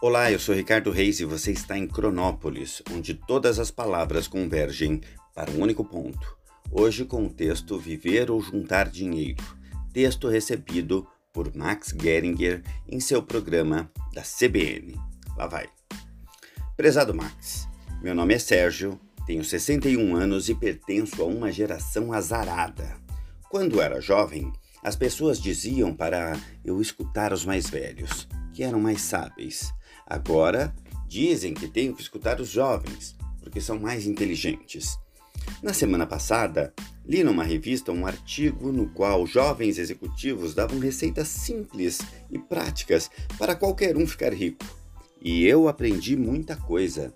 Olá, eu sou Ricardo Reis e você está em Cronópolis, onde todas as palavras convergem para um único ponto. Hoje com o texto Viver ou Juntar Dinheiro, texto recebido por Max Geringer em seu programa da CBN. Lá vai. Prezado Max, meu nome é Sérgio, tenho 61 anos e pertenço a uma geração azarada. Quando era jovem, as pessoas diziam para eu escutar os mais velhos, que eram mais sábeis. Agora dizem que tenho que escutar os jovens, porque são mais inteligentes. Na semana passada, li numa revista um artigo no qual jovens executivos davam receitas simples e práticas para qualquer um ficar rico. E eu aprendi muita coisa.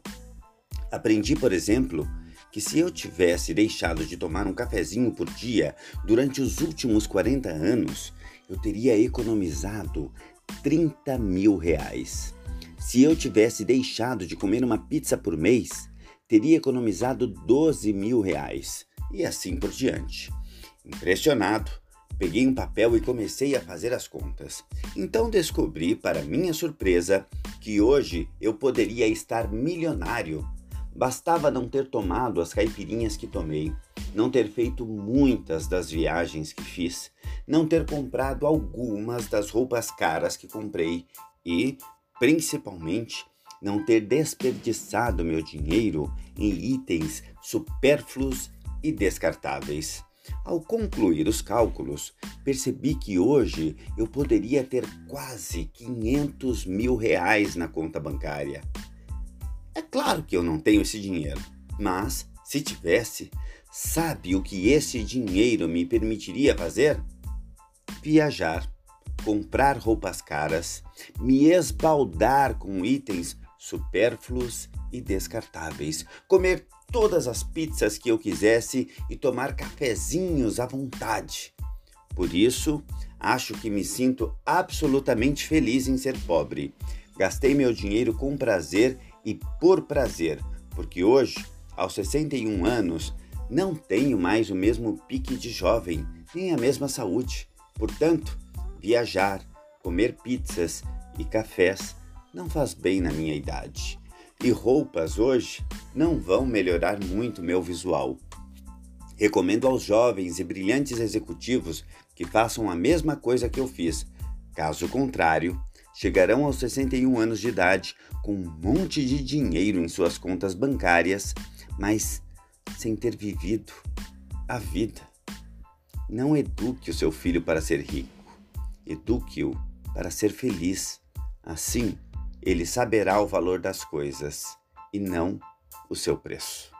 Aprendi, por exemplo, que se eu tivesse deixado de tomar um cafezinho por dia durante os últimos 40 anos, eu teria economizado 30 mil reais. Se eu tivesse deixado de comer uma pizza por mês, teria economizado 12 mil reais. E assim por diante. Impressionado, peguei um papel e comecei a fazer as contas. Então descobri, para minha surpresa, que hoje eu poderia estar milionário Bastava não ter tomado as caipirinhas que tomei, não ter feito muitas das viagens que fiz, não ter comprado algumas das roupas caras que comprei e, principalmente, não ter desperdiçado meu dinheiro em itens supérfluos e descartáveis. Ao concluir os cálculos, percebi que hoje eu poderia ter quase 500 mil reais na conta bancária. É claro que eu não tenho esse dinheiro, mas se tivesse, sabe o que esse dinheiro me permitiria fazer? Viajar, comprar roupas caras, me esbaldar com itens supérfluos e descartáveis, comer todas as pizzas que eu quisesse e tomar cafezinhos à vontade. Por isso, acho que me sinto absolutamente feliz em ser pobre. Gastei meu dinheiro com prazer e por prazer, porque hoje, aos 61 anos, não tenho mais o mesmo pique de jovem, nem a mesma saúde. Portanto, viajar, comer pizzas e cafés não faz bem na minha idade. E roupas hoje não vão melhorar muito meu visual. Recomendo aos jovens e brilhantes executivos que façam a mesma coisa que eu fiz. Caso contrário, chegarão aos 61 anos de idade com um monte de dinheiro em suas contas bancárias, mas sem ter vivido a vida. Não eduque o seu filho para ser rico, eduque-o para ser feliz. Assim, ele saberá o valor das coisas e não o seu preço.